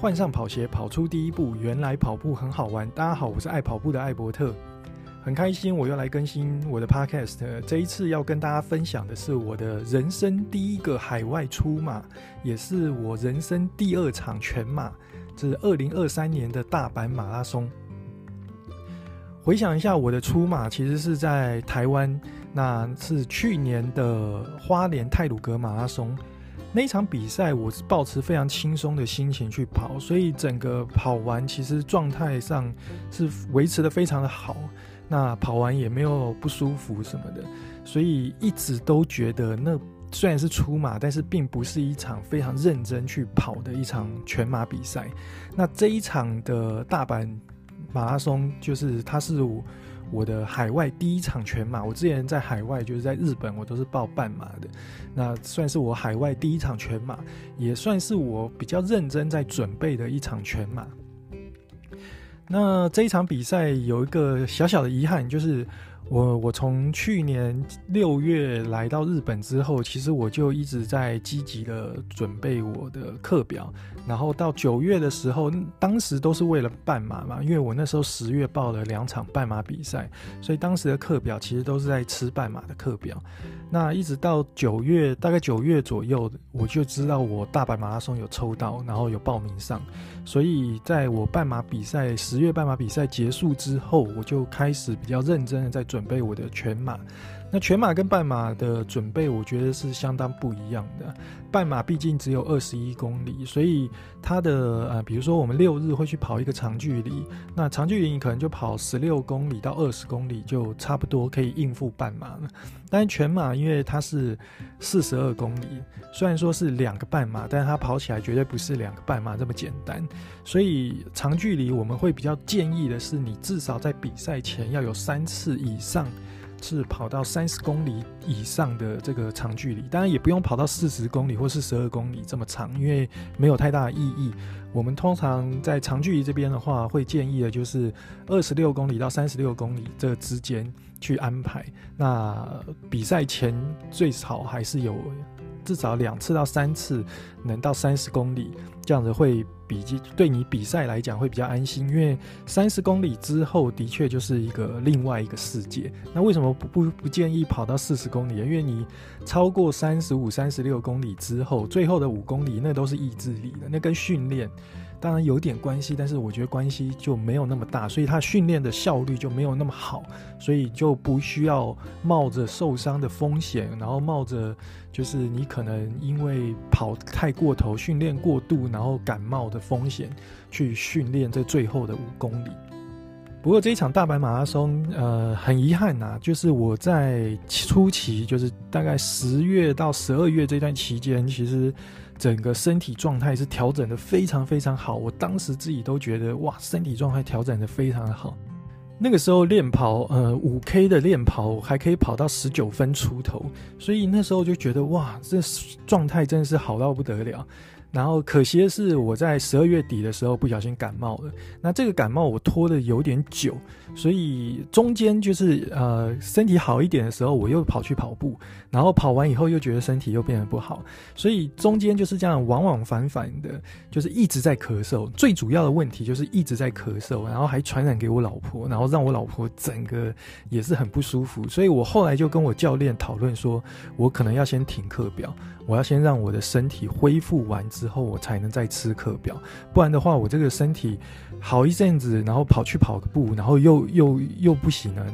换上跑鞋，跑出第一步。原来跑步很好玩。大家好，我是爱跑步的艾伯特，很开心我又来更新我的 Podcast。这一次要跟大家分享的是我的人生第一个海外出马，也是我人生第二场全马，是二零二三年的大阪马拉松。回想一下，我的出马其实是在台湾，那是去年的花莲泰鲁格马拉松。那一场比赛，我是抱持非常轻松的心情去跑，所以整个跑完其实状态上是维持得非常的好。那跑完也没有不舒服什么的，所以一直都觉得那虽然是出马，但是并不是一场非常认真去跑的一场全马比赛。那这一场的大阪马拉松，就是它是我。我的海外第一场全马，我之前在海外就是在日本，我都是报半马的，那算是我海外第一场全马，也算是我比较认真在准备的一场全马。那这一场比赛有一个小小的遗憾，就是。我我从去年六月来到日本之后，其实我就一直在积极的准备我的课表，然后到九月的时候，当时都是为了半马嘛，因为我那时候十月报了两场半马比赛，所以当时的课表其实都是在吃半马的课表。那一直到九月，大概九月左右，我就知道我大阪马拉松有抽到，然后有报名上，所以在我半马比赛十月半马比赛结束之后，我就开始比较认真的在准准备我的全马。那全马跟半马的准备，我觉得是相当不一样的。半马毕竟只有二十一公里，所以它的呃，比如说我们六日会去跑一个长距离，那长距离你可能就跑十六公里到二十公里，就差不多可以应付半马了。但是全马因为它是四十二公里，虽然说是两个半马，但是它跑起来绝对不是两个半马这么简单。所以长距离我们会比较建议的是，你至少在比赛前要有三次以上。是跑到三十公里以上的这个长距离，当然也不用跑到四十公里或是十二公里这么长，因为没有太大意义。我们通常在长距离这边的话，会建议的就是二十六公里到三十六公里这之间去安排。那比赛前最少还是有至少两次到三次能到三十公里，这样子会。比对你比赛来讲会比较安心，因为三十公里之后的确就是一个另外一个世界。那为什么不不不建议跑到四十公里？因为你超过三十五、三十六公里之后，最后的五公里那都是意志力的，那跟训练。当然有点关系，但是我觉得关系就没有那么大，所以他训练的效率就没有那么好，所以就不需要冒着受伤的风险，然后冒着就是你可能因为跑太过头、训练过度，然后感冒的风险去训练这最后的五公里。不过这一场大阪马拉松，呃，很遗憾呐，就是我在初期，就是大概十月到十二月这段期间，其实。整个身体状态是调整的非常非常好，我当时自己都觉得哇，身体状态调整的非常的好。那个时候练跑，呃，五 K 的练跑还可以跑到十九分出头，所以那时候就觉得哇，这状态真的是好到不得了。然后可惜的是，我在十二月底的时候不小心感冒了。那这个感冒我拖的有点久，所以中间就是呃身体好一点的时候，我又跑去跑步，然后跑完以后又觉得身体又变得不好，所以中间就是这样往往返返的，就是一直在咳嗽。最主要的问题就是一直在咳嗽，然后还传染给我老婆，然后让我老婆整个也是很不舒服。所以我后来就跟我教练讨论说，我可能要先停课表，我要先让我的身体恢复完。之后我才能再吃课表，不然的话，我这个身体好一阵子，然后跑去跑个步，然后又又又不行了。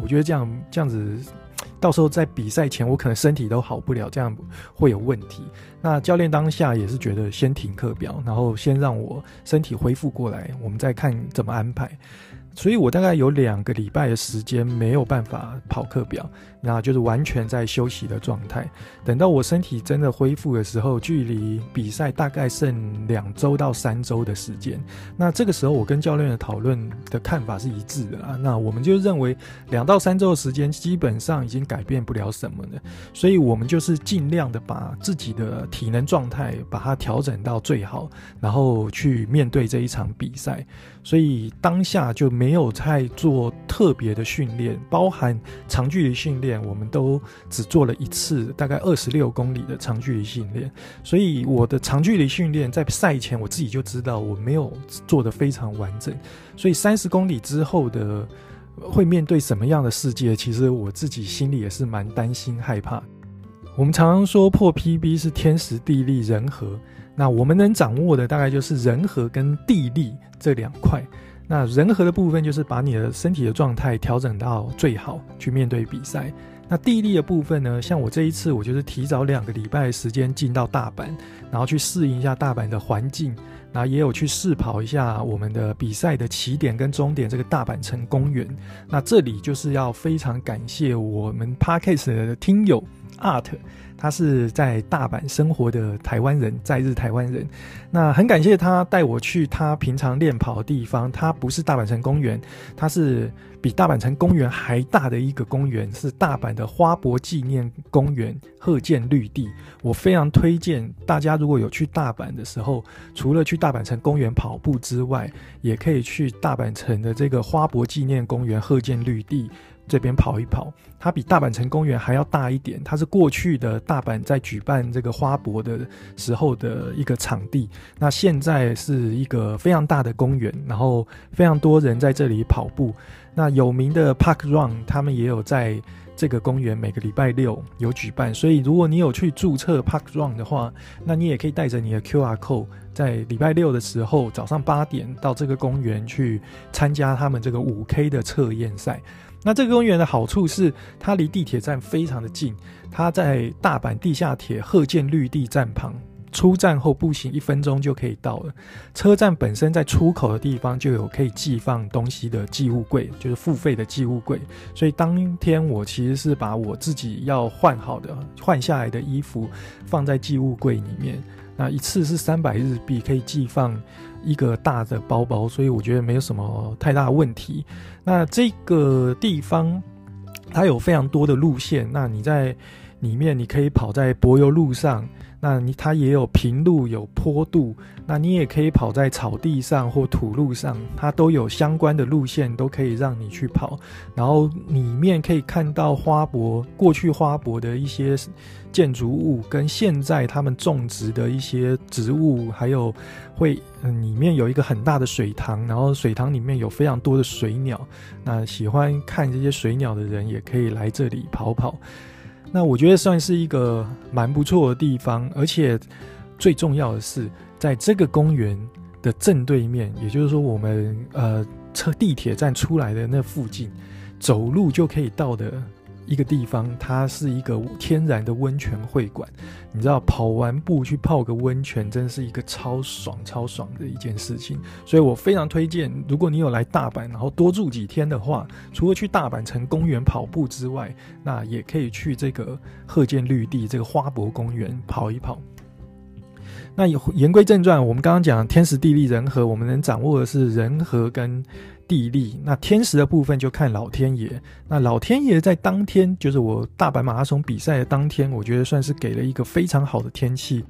我觉得这样这样子，到时候在比赛前，我可能身体都好不了，这样会有问题。那教练当下也是觉得先停课表，然后先让我身体恢复过来，我们再看怎么安排。所以我大概有两个礼拜的时间没有办法跑课表，那就是完全在休息的状态。等到我身体真的恢复的时候，距离比赛大概剩两周到三周的时间。那这个时候我跟教练的讨论的看法是一致的啊。那我们就认为两到三周的时间基本上已经改变不了什么了，所以我们就是尽量的把自己的体能状态把它调整到最好，然后去面对这一场比赛。所以当下就没有太做特别的训练，包含长距离训练。我们都只做了一次，大概二十六公里的长距离训练。所以我的长距离训练在赛前我自己就知道我没有做得非常完整。所以三十公里之后的会面对什么样的世界，其实我自己心里也是蛮担心害怕。我们常常说破 PB 是天时地利人和，那我们能掌握的大概就是人和跟地利这两块。那人和的部分就是把你的身体的状态调整到最好去面对比赛。那地利的部分呢？像我这一次，我就是提早两个礼拜的时间进到大阪，然后去适应一下大阪的环境，然后也有去试跑一下我们的比赛的起点跟终点这个大阪城公园。那这里就是要非常感谢我们 Podcast 的听友 Art。他是在大阪生活的台湾人，在日台湾人。那很感谢他带我去他平常练跑的地方。他不是大阪城公园，他是比大阪城公园还大的一个公园，是大阪的花博纪念公园鹤见绿地。我非常推荐大家，如果有去大阪的时候，除了去大阪城公园跑步之外，也可以去大阪城的这个花博纪念公园鹤见绿地。这边跑一跑，它比大阪城公园还要大一点。它是过去的大阪在举办这个花博的时候的一个场地，那现在是一个非常大的公园，然后非常多人在这里跑步。那有名的 Park Run 他们也有在这个公园每个礼拜六有举办，所以如果你有去注册 Park Run 的话，那你也可以带着你的 QR Code，在礼拜六的时候早上八点到这个公园去参加他们这个五 K 的测验赛。那这个公园的好处是，它离地铁站非常的近，它在大阪地下铁鹤见绿地站旁，出站后步行一分钟就可以到了。车站本身在出口的地方就有可以寄放东西的寄物柜，就是付费的寄物柜。所以当天我其实是把我自己要换好的、换下来的衣服放在寄物柜里面。那一次是三百日币，可以寄放一个大的包包，所以我觉得没有什么太大问题。那这个地方它有非常多的路线，那你在里面你可以跑在柏油路上。那你它也有平路有坡度，那你也可以跑在草地上或土路上，它都有相关的路线，都可以让你去跑。然后里面可以看到花博过去花博的一些建筑物，跟现在他们种植的一些植物，还有会里面有一个很大的水塘，然后水塘里面有非常多的水鸟。那喜欢看这些水鸟的人也可以来这里跑跑。那我觉得算是一个蛮不错的地方，而且最重要的是，在这个公园的正对面，也就是说，我们呃车地铁站出来的那附近，走路就可以到的。一个地方，它是一个天然的温泉会馆。你知道，跑完步去泡个温泉，真是一个超爽、超爽的一件事情。所以我非常推荐，如果你有来大阪，然后多住几天的话，除了去大阪城公园跑步之外，那也可以去这个鹤见绿地这个花博公园跑一跑。那言归正传，我们刚刚讲天时地利人和，我们能掌握的是人和跟。地利，那天时的部分就看老天爷。那老天爷在当天，就是我大阪马拉松比赛的当天，我觉得算是给了一个非常好的天气。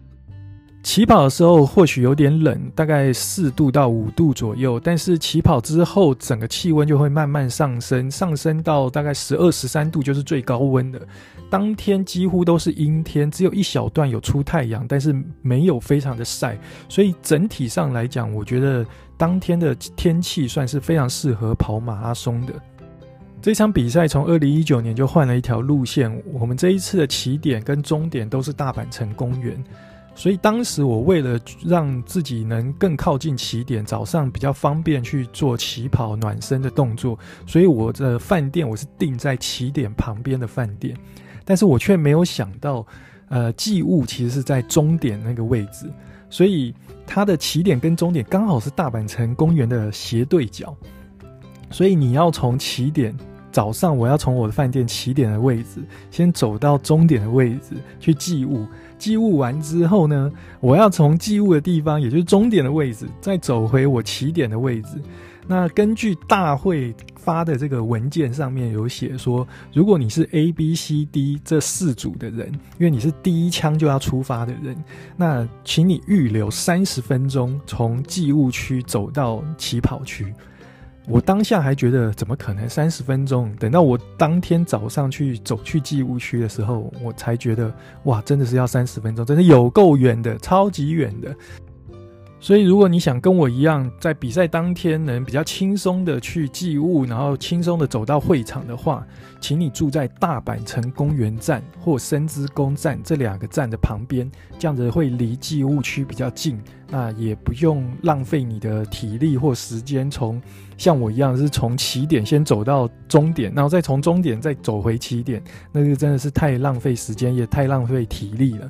起跑的时候或许有点冷，大概四度到五度左右，但是起跑之后，整个气温就会慢慢上升，上升到大概十二、十三度就是最高温的。当天几乎都是阴天，只有一小段有出太阳，但是没有非常的晒，所以整体上来讲，我觉得当天的天气算是非常适合跑马拉松的。这场比赛从二零一九年就换了一条路线，我们这一次的起点跟终点都是大阪城公园。所以当时我为了让自己能更靠近起点，早上比较方便去做起跑暖身的动作，所以我的饭店我是订在起点旁边的饭店，但是我却没有想到，呃，寄物其实是在终点那个位置，所以它的起点跟终点刚好是大阪城公园的斜对角，所以你要从起点，早上我要从我的饭店起点的位置，先走到终点的位置去寄物。寄物完之后呢，我要从寄物的地方，也就是终点的位置，再走回我起点的位置。那根据大会发的这个文件上面有写说，如果你是 A、B、C、D 这四组的人，因为你是第一枪就要出发的人，那请你预留三十分钟从寄物区走到起跑区。我当下还觉得怎么可能三十分钟？等到我当天早上去走去寄物区的时候，我才觉得哇，真的是要三十分钟，真的有够远的，超级远的。所以，如果你想跟我一样，在比赛当天能比较轻松的去寄物，然后轻松的走到会场的话，请你住在大阪城公园站或深之宫站这两个站的旁边，这样子会离寄物区比较近，那也不用浪费你的体力或时间，从像我一样是从起点先走到终点，然后再从终点再走回起点，那个真的是太浪费时间，也太浪费体力了。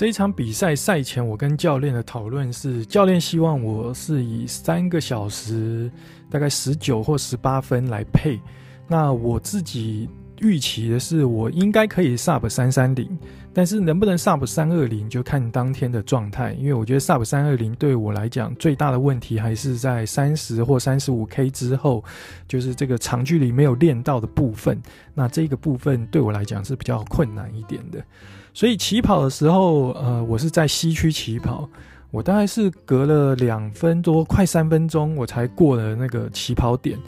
这一场比赛赛前，我跟教练的讨论是，教练希望我是以三个小时，大概十九或十八分来配。那我自己预期的是，我应该可以 sub 三三零，但是能不能 sub 三二零，就看当天的状态。因为我觉得 sub 三二零对我来讲最大的问题还是在三十或三十五 K 之后，就是这个长距离没有练到的部分。那这个部分对我来讲是比较困难一点的。所以起跑的时候，呃，我是在西区起跑，我大概是隔了两分多，快三分钟，我才过了那个起跑点。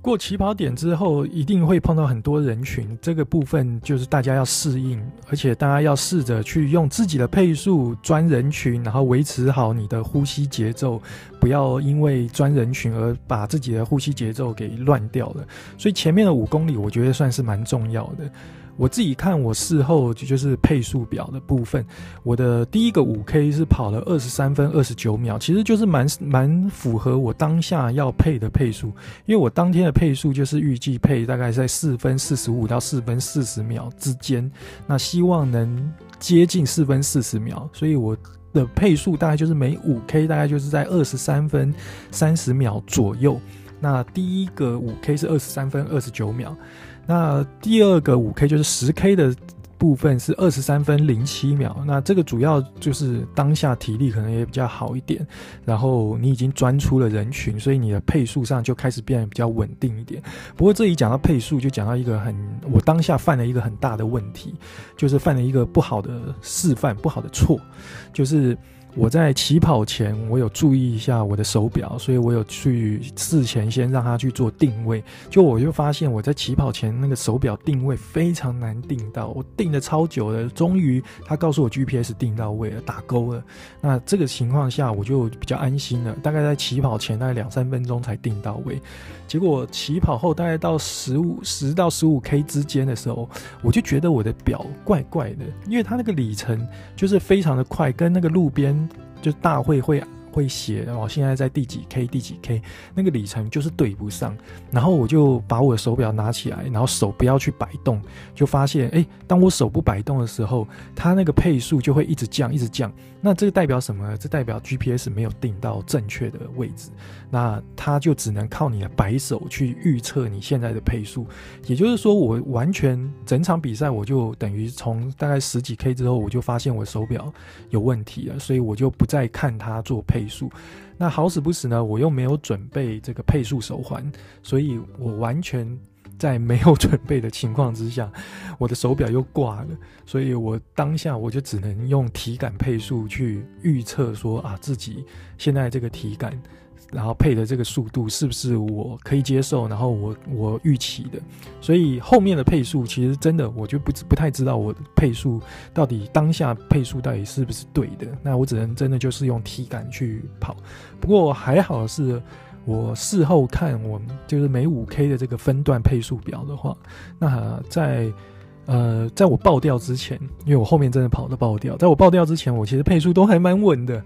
过起跑点之后，一定会碰到很多人群，这个部分就是大家要适应，而且大家要试着去用自己的配速钻人群，然后维持好你的呼吸节奏，不要因为钻人群而把自己的呼吸节奏给乱掉了。所以前面的五公里，我觉得算是蛮重要的。我自己看，我事后就是配速表的部分，我的第一个五 K 是跑了二十三分二十九秒，其实就是蛮蛮符合我当下要配的配速，因为我当天的配速就是预计配大概在四分四十五到四分四十秒之间，那希望能接近四分四十秒，所以我的配速大概就是每五 K 大概就是在二十三分三十秒左右，那第一个五 K 是二十三分二十九秒。那第二个五 K 就是十 K 的部分是二十三分零七秒，那这个主要就是当下体力可能也比较好一点，然后你已经钻出了人群，所以你的配速上就开始变得比较稳定一点。不过这里讲到配速，就讲到一个很，我当下犯了一个很大的问题，就是犯了一个不好的示范，不好的错，就是。我在起跑前，我有注意一下我的手表，所以我有去事前先让他去做定位。就我就发现我在起跑前那个手表定位非常难定到，我定了超久了，终于他告诉我 GPS 定到位了，打勾了。那这个情况下我就比较安心了，大概在起跑前大概两三分钟才定到位。结果起跑后大概到十五十到十五 K 之间的时候，我就觉得我的表怪怪的，因为它那个里程就是非常的快，跟那个路边就大会会。会写哦，现在在第几 K 第几 K，那个里程就是对不上。然后我就把我的手表拿起来，然后手不要去摆动，就发现哎，当我手不摆动的时候，它那个配速就会一直降，一直降。那这个代表什么？这代表 GPS 没有定到正确的位置，那它就只能靠你的摆手去预测你现在的配速。也就是说，我完全整场比赛，我就等于从大概十几 K 之后，我就发现我手表有问题了，所以我就不再看它做配。速，那好死不死呢，我又没有准备这个配速手环，所以我完全在没有准备的情况之下，我的手表又挂了，所以我当下我就只能用体感配速去预测说啊，自己现在这个体感。然后配的这个速度是不是我可以接受？然后我我预期的，所以后面的配速其实真的我就不不太知道我配速到底当下配速到底是不是对的。那我只能真的就是用体感去跑。不过还好是，我事后看我就是每五 K 的这个分段配速表的话，那在呃在我爆掉之前，因为我后面真的跑得爆掉，在我爆掉之前，我其实配速都还蛮稳的。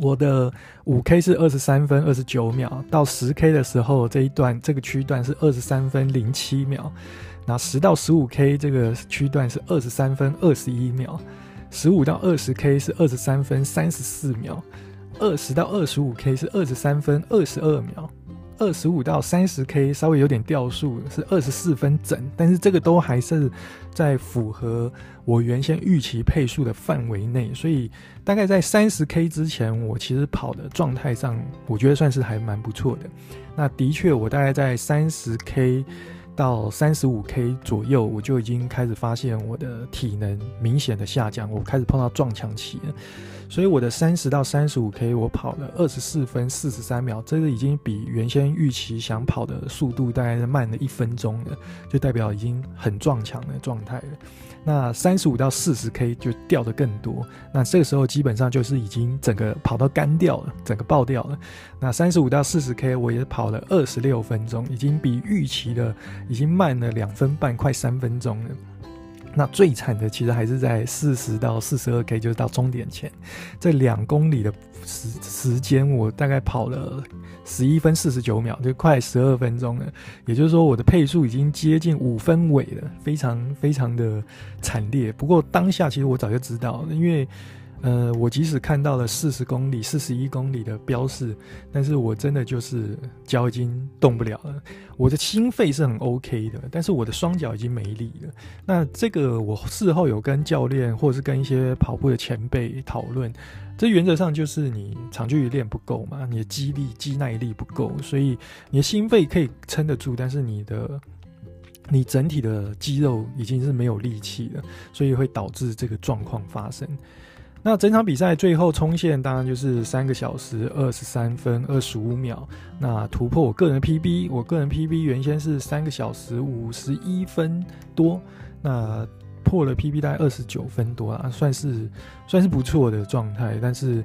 我的五 K 是二十三分二十九秒，到十 K 的时候，这一段这个区段是二十三分零七秒，那十到十五 K 这个区段是二十三分二十一秒，十五到二十 K 是二十三分三十四秒，二十到二十五 K 是二十三分二十二秒。二十五到三十 K 稍微有点掉速，是二十四分整，但是这个都还是在符合我原先预期配速的范围内，所以大概在三十 K 之前，我其实跑的状态上，我觉得算是还蛮不错的。那的确，我大概在三十 K 到三十五 K 左右，我就已经开始发现我的体能明显的下降，我开始碰到撞墙期了。所以我的三十到三十五 K 我跑了二十四分四十三秒，这个已经比原先预期想跑的速度大概是慢了一分钟了，就代表已经很撞墙的状态了。那三十五到四十 K 就掉的更多，那这个时候基本上就是已经整个跑到干掉了，整个爆掉了。那三十五到四十 K 我也跑了二十六分钟，已经比预期的已经慢了两分半，快三分钟了。那最惨的其实还是在四十到四十二 K，就是到终点前这两公里的时时间，我大概跑了十一分四十九秒，就快十二分钟了。也就是说，我的配速已经接近五分尾了，非常非常的惨烈。不过当下其实我早就知道，因为。呃，我即使看到了四十公里、四十一公里的标示，但是我真的就是脚已经动不了了。我的心肺是很 OK 的，但是我的双脚已经没力了。那这个我事后有跟教练或者是跟一些跑步的前辈讨论，这原则上就是你长距离练不够嘛，你的肌力、肌耐力不够，所以你的心肺可以撑得住，但是你的你整体的肌肉已经是没有力气了，所以会导致这个状况发生。那整场比赛最后冲线当然就是三个小时二十三分二十五秒，那突破我个人 PB，我个人 PB 原先是三个小时五十一分多，那破了 PB 大概二十九分多啊，算是算是不错的状态，但是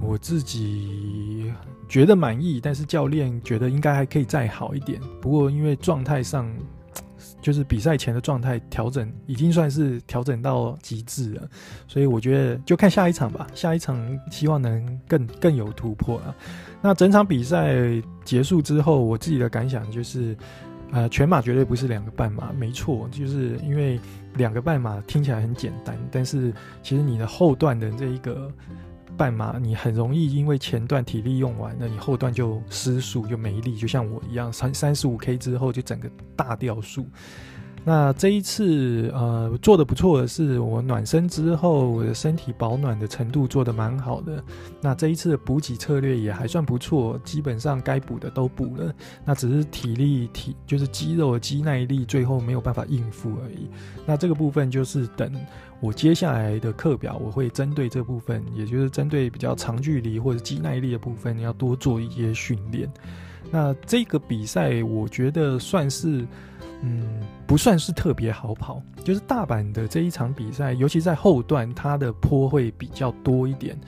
我自己觉得满意，但是教练觉得应该还可以再好一点，不过因为状态上。就是比赛前的状态调整已经算是调整到极致了，所以我觉得就看下一场吧。下一场希望能更更有突破啊。那整场比赛结束之后，我自己的感想就是，呃，全马绝对不是两个半马，没错，就是因为两个半马听起来很简单，但是其实你的后段的这一个。半马你很容易因为前段体力用完了，你后段就失速就没力，就像我一样，三三十五 K 之后就整个大掉速。那这一次，呃，做的不错的是，我暖身之后，我的身体保暖的程度做得蛮好的。那这一次的补给策略也还算不错，基本上该补的都补了。那只是体力体就是肌肉肌耐力，最后没有办法应付而已。那这个部分就是等我接下来的课表，我会针对这部分，也就是针对比较长距离或者肌耐力的部分，要多做一些训练。那这个比赛，我觉得算是。嗯，不算是特别好跑，就是大阪的这一场比赛，尤其在后段，它的坡会比较多一点。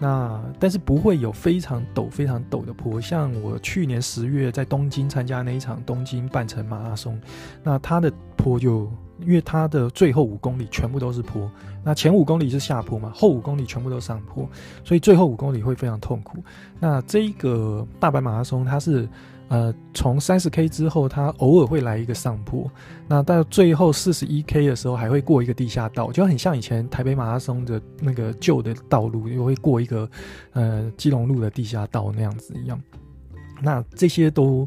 那但是不会有非常陡、非常陡的坡，像我去年十月在东京参加那一场东京半程马拉松，那它的坡就因为它的最后五公里全部都是坡，那前五公里是下坡嘛，后五公里全部都上坡，所以最后五公里会非常痛苦。那这个大阪马拉松它是。呃，从三十 K 之后，它偶尔会来一个上坡，那到最后四十一 K 的时候，还会过一个地下道，就很像以前台北马拉松的那个旧的道路，又会过一个呃基隆路的地下道那样子一样。那这些都。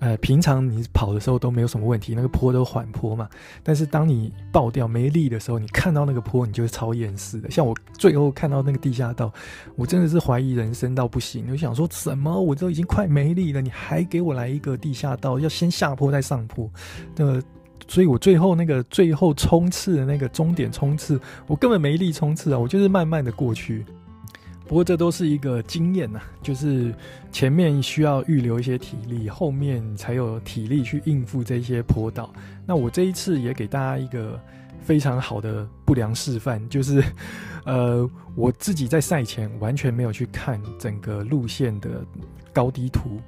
呃，平常你跑的时候都没有什么问题，那个坡都缓坡嘛。但是当你爆掉没力的时候，你看到那个坡，你就会超厌世的。像我最后看到那个地下道，我真的是怀疑人生到不行。我想说什么？我都已经快没力了，你还给我来一个地下道，要先下坡再上坡。那，所以我最后那个最后冲刺的那个终点冲刺，我根本没力冲刺啊，我就是慢慢的过去。不过这都是一个经验呐，就是前面需要预留一些体力，后面才有体力去应付这些坡道。那我这一次也给大家一个非常好的不良示范，就是，呃，我自己在赛前完全没有去看整个路线的高低图，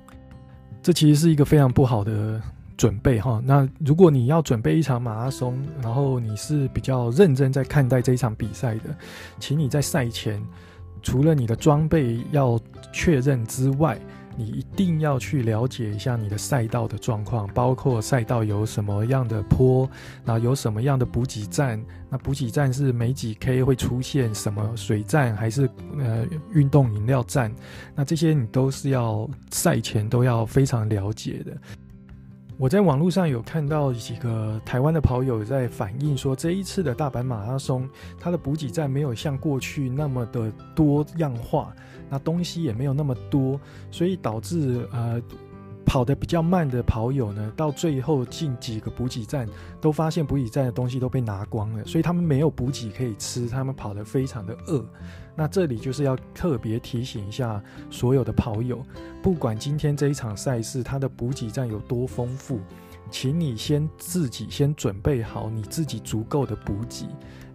这其实是一个非常不好的准备哈。那如果你要准备一场马拉松，然后你是比较认真在看待这一场比赛的，请你在赛前。除了你的装备要确认之外，你一定要去了解一下你的赛道的状况，包括赛道有什么样的坡，那有什么样的补给站，那补给站是每几 K 会出现什么水站，还是呃运动饮料站？那这些你都是要赛前都要非常了解的。我在网络上有看到几个台湾的跑友在反映说，这一次的大阪马拉松，它的补给站没有像过去那么的多样化，那东西也没有那么多，所以导致呃跑得比较慢的跑友呢，到最后进几个补给站，都发现补给站的东西都被拿光了，所以他们没有补给可以吃，他们跑得非常的饿。那这里就是要特别提醒一下所有的跑友，不管今天这一场赛事它的补给站有多丰富，请你先自己先准备好你自己足够的补给。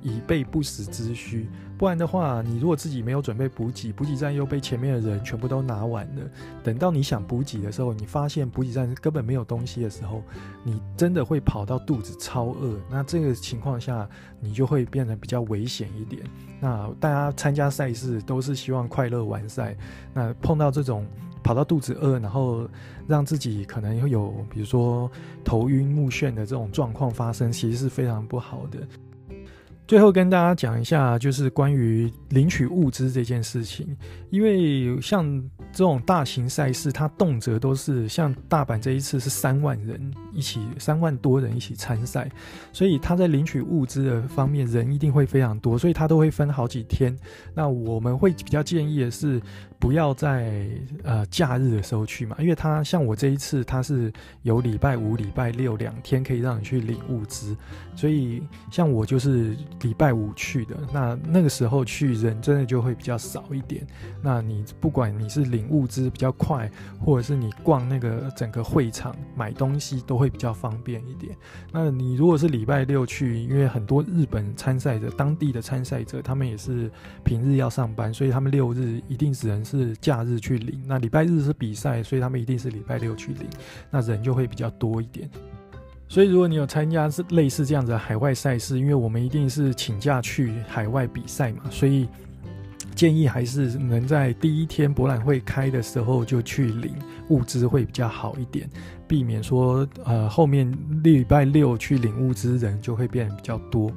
以备不时之需，不然的话，你如果自己没有准备补给，补给站又被前面的人全部都拿完了，等到你想补给的时候，你发现补给站根本没有东西的时候，你真的会跑到肚子超饿。那这个情况下，你就会变得比较危险一点。那大家参加赛事都是希望快乐完赛，那碰到这种跑到肚子饿，然后让自己可能会有比如说头晕目眩的这种状况发生，其实是非常不好的。最后跟大家讲一下，就是关于领取物资这件事情，因为像这种大型赛事，它动辄都是像大阪这一次是三万人一起，三万多人一起参赛，所以他在领取物资的方面人一定会非常多，所以他都会分好几天。那我们会比较建议的是，不要在呃假日的时候去嘛，因为他像我这一次，他是有礼拜五、礼拜六两天可以让你去领物资，所以像我就是。礼拜五去的，那那个时候去人真的就会比较少一点。那你不管你是领物资比较快，或者是你逛那个整个会场买东西都会比较方便一点。那你如果是礼拜六去，因为很多日本参赛者、当地的参赛者，他们也是平日要上班，所以他们六日一定只能是假日去领。那礼拜日是比赛，所以他们一定是礼拜六去领，那人就会比较多一点。所以，如果你有参加是类似这样子的海外赛事，因为我们一定是请假去海外比赛嘛，所以建议还是能在第一天博览会开的时候就去领物资会比较好一点，避免说呃后面礼拜六去领物资人就会变比较多。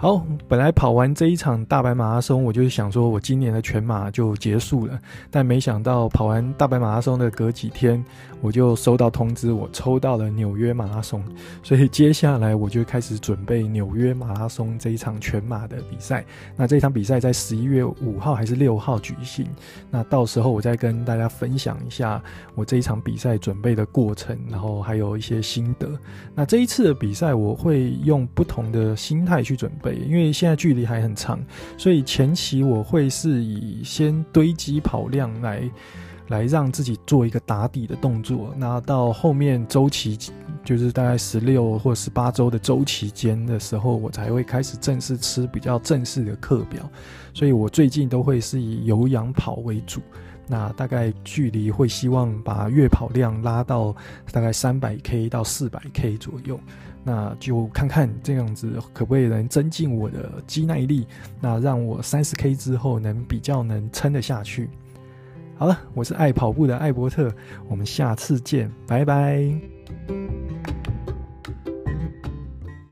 好，本来跑完这一场大白马拉松，我就想说，我今年的全马就结束了。但没想到跑完大白马拉松的隔几天，我就收到通知，我抽到了纽约马拉松。所以接下来我就开始准备纽约马拉松这一场全马的比赛。那这场比赛在十一月五号还是六号举行？那到时候我再跟大家分享一下我这一场比赛准备的过程，然后还有一些心得。那这一次的比赛，我会用不同的心态去准备因为现在距离还很长，所以前期我会是以先堆积跑量来，来让自己做一个打底的动作。那到后面周期，就是大概十六或十八周的周期间的时候，我才会开始正式吃比较正式的课表。所以我最近都会是以有氧跑为主。那大概距离会希望把月跑量拉到大概三百 K 到四百 K 左右。那就看看这样子可不可以能增进我的肌耐力，那让我三十 K 之后能比较能撑得下去。好了，我是爱跑步的艾伯特，我们下次见，拜拜。